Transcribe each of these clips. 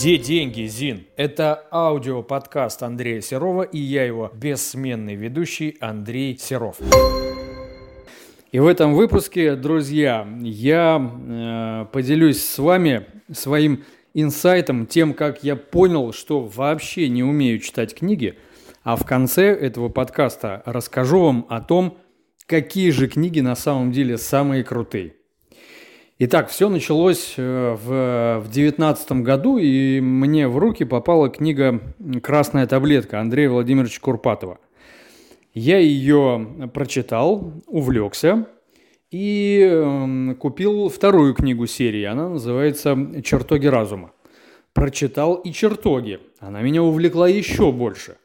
Где деньги, Зин? Это аудиоподкаст Андрея Серова и я его бессменный ведущий Андрей Серов. И в этом выпуске, друзья, я э, поделюсь с вами своим инсайтом, тем, как я понял, что вообще не умею читать книги, а в конце этого подкаста расскажу вам о том, какие же книги на самом деле самые крутые. Итак, все началось э, в 2019 году, и мне в руки попала книга «Красная таблетка» Андрея Владимировича Курпатова. Я ее прочитал, увлекся и эм, купил вторую книгу серии. Она называется «Чертоги разума». Прочитал и «Чертоги». Она меня увлекла еще больше.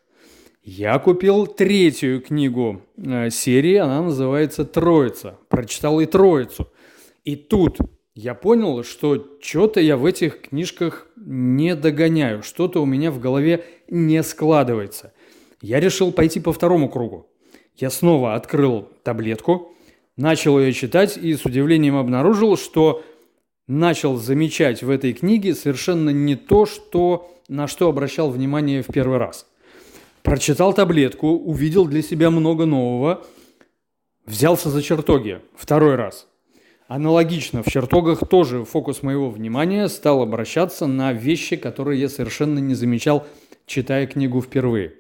Я купил третью книгу э, серии, она называется «Троица». Прочитал и «Троицу». И тут я понял, что что-то я в этих книжках не догоняю, что-то у меня в голове не складывается. Я решил пойти по второму кругу. Я снова открыл таблетку, начал ее читать и с удивлением обнаружил, что начал замечать в этой книге совершенно не то, что, на что обращал внимание в первый раз. Прочитал таблетку, увидел для себя много нового, взялся за чертоги второй раз – Аналогично, в чертогах тоже фокус моего внимания стал обращаться на вещи, которые я совершенно не замечал, читая книгу впервые.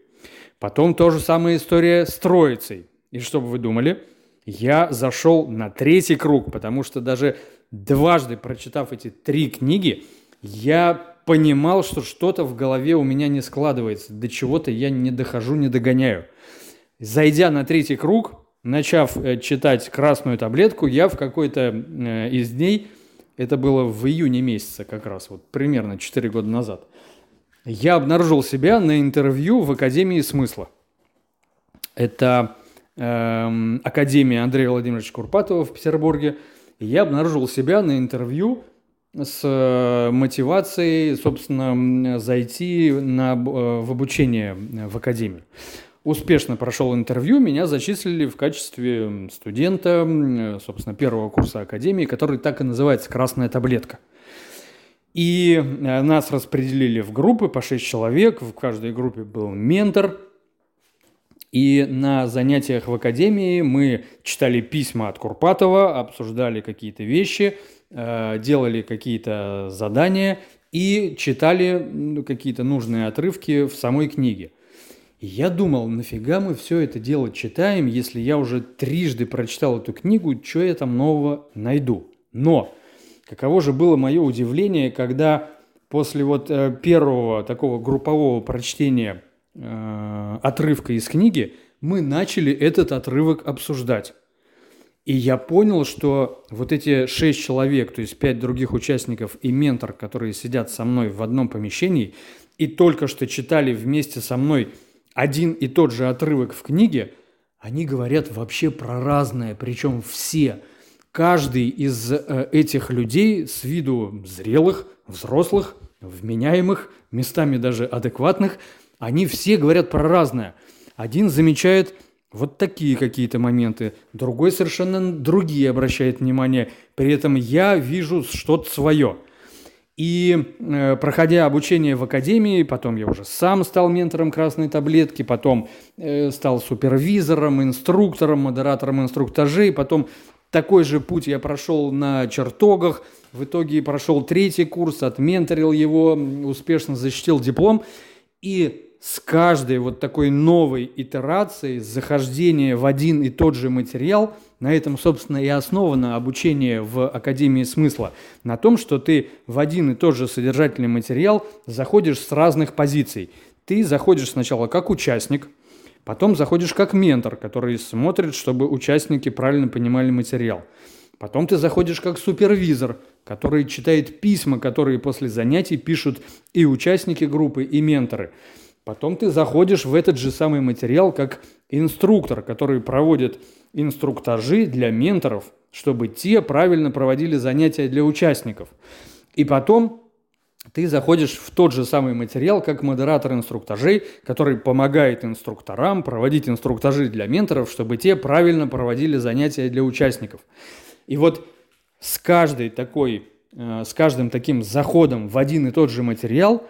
Потом то же самая история с Троицей. И что бы вы думали? Я зашел на третий круг, потому что даже дважды прочитав эти три книги, я понимал, что что-то в голове у меня не складывается, до чего-то я не дохожу, не догоняю. Зайдя на третий круг, начав э, читать «Красную таблетку», я в какой-то э, из дней, это было в июне месяце как раз, вот примерно 4 года назад, я обнаружил себя на интервью в Академии смысла. Это э, Академия Андрея Владимировича Курпатова в Петербурге. Я обнаружил себя на интервью с э, мотивацией, собственно, зайти на, в обучение в Академию успешно прошел интервью, меня зачислили в качестве студента, собственно, первого курса академии, который так и называется «Красная таблетка». И э, нас распределили в группы по 6 человек, в каждой группе был ментор. И на занятиях в академии мы читали письма от Курпатова, обсуждали какие-то вещи, э, делали какие-то задания и читали какие-то нужные отрывки в самой книге. И я думал, нафига мы все это дело читаем, если я уже трижды прочитал эту книгу, что я там нового найду. Но каково же было мое удивление, когда после вот э, первого такого группового прочтения э, отрывка из книги мы начали этот отрывок обсуждать. И я понял, что вот эти шесть человек, то есть пять других участников и ментор, которые сидят со мной в одном помещении и только что читали вместе со мной один и тот же отрывок в книге, они говорят вообще про разное, причем все. Каждый из э, этих людей с виду зрелых, взрослых, вменяемых, местами даже адекватных, они все говорят про разное. Один замечает вот такие какие-то моменты, другой совершенно другие обращает внимание. При этом я вижу что-то свое – и э, проходя обучение в академии, потом я уже сам стал ментором красной таблетки, потом э, стал супервизором, инструктором, модератором инструктажей, потом такой же путь я прошел на чертогах, в итоге прошел третий курс, отменторил его, успешно защитил диплом. И с каждой вот такой новой итерацией, захождения в один и тот же материал, на этом, собственно, и основано обучение в Академии смысла, на том, что ты в один и тот же содержательный материал заходишь с разных позиций. Ты заходишь сначала как участник, потом заходишь как ментор, который смотрит, чтобы участники правильно понимали материал. Потом ты заходишь как супервизор, который читает письма, которые после занятий пишут и участники группы, и менторы. Потом ты заходишь в этот же самый материал как инструктор, который проводит инструктажи для менторов, чтобы те правильно проводили занятия для участников. И потом ты заходишь в тот же самый материал, как модератор инструктажей, который помогает инструкторам проводить инструктажи для менторов, чтобы те правильно проводили занятия для участников. И вот с каждой такой э, с каждым таким заходом в один и тот же материал,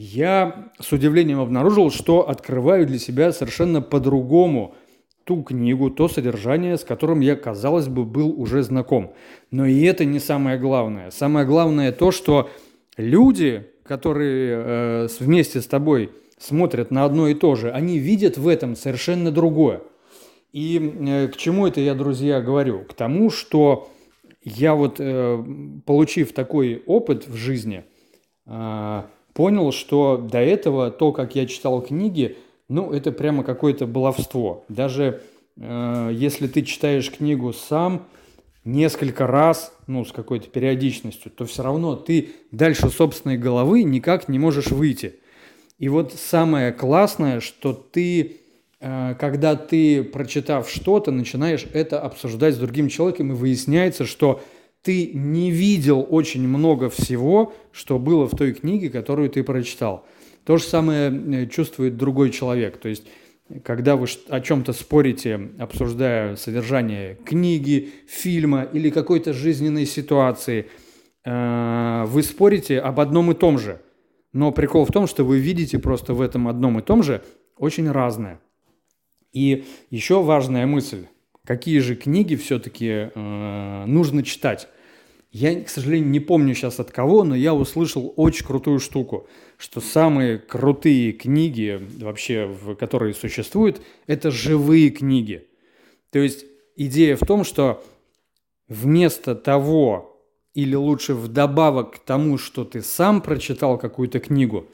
я с удивлением обнаружил, что открываю для себя совершенно по-другому ту книгу, то содержание, с которым я, казалось бы, был уже знаком. Но и это не самое главное. Самое главное то, что люди, которые э, вместе с тобой смотрят на одно и то же, они видят в этом совершенно другое. И э, к чему это я, друзья, говорю? К тому, что я вот, э, получив такой опыт в жизни, э, понял, что до этого то, как я читал книги, ну, это прямо какое-то баловство. Даже э, если ты читаешь книгу сам несколько раз, ну, с какой-то периодичностью, то все равно ты дальше собственной головы никак не можешь выйти. И вот самое классное, что ты, э, когда ты, прочитав что-то, начинаешь это обсуждать с другим человеком, и выясняется, что ты не видел очень много всего, что было в той книге, которую ты прочитал. То же самое э, чувствует другой человек. То есть, когда вы о чем-то спорите, обсуждая содержание книги, фильма или какой-то жизненной ситуации, э, вы спорите об одном и том же. Но прикол в том, что вы видите просто в этом одном и том же очень разное. И еще важная мысль. Какие же книги все-таки э, нужно читать? Я, к сожалению, не помню сейчас от кого, но я услышал очень крутую штуку, что самые крутые книги вообще, которые существуют, это живые книги. То есть идея в том, что вместо того, или лучше вдобавок к тому, что ты сам прочитал какую-то книгу,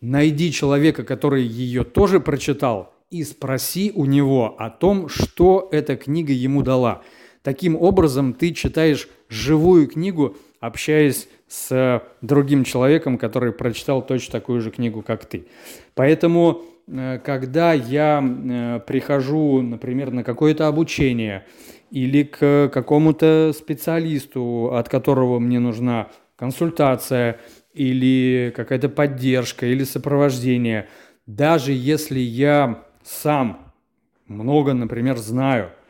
найди человека, который ее тоже прочитал, и спроси у него о том, что эта книга ему дала – Таким образом, ты читаешь живую книгу, общаясь с другим человеком, который прочитал точно такую же книгу, как ты. Поэтому, э, когда я э, прихожу, например, на какое-то обучение или к какому-то специалисту, от которого мне нужна консультация или какая-то поддержка или сопровождение, даже если я сам много, например, знаю –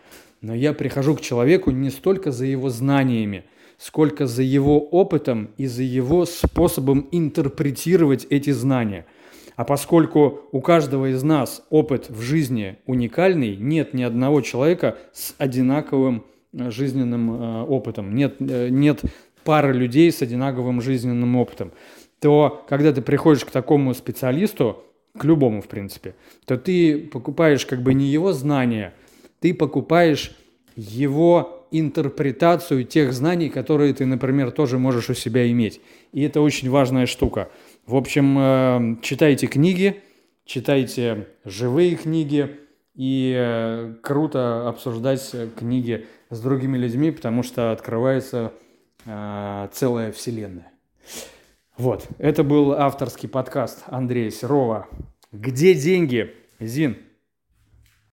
но я прихожу к человеку не столько за его знаниями, сколько за его опытом и за его способом интерпретировать эти знания. А поскольку у каждого из нас опыт в жизни уникальный, нет ни одного человека с одинаковым э, жизненным э, опытом, нет, э, нет пары людей с одинаковым жизненным опытом, то когда ты приходишь к такому специалисту, к любому в принципе, то ты покупаешь как бы не его знания – ты покупаешь его интерпретацию тех знаний, которые ты, например, тоже можешь у себя иметь. И это очень важная штука. В общем, э, читайте книги, читайте живые книги, и э, круто обсуждать книги с другими людьми, потому что открывается э, целая вселенная. Вот, это был авторский подкаст Андрея Серова. Где деньги? Зин,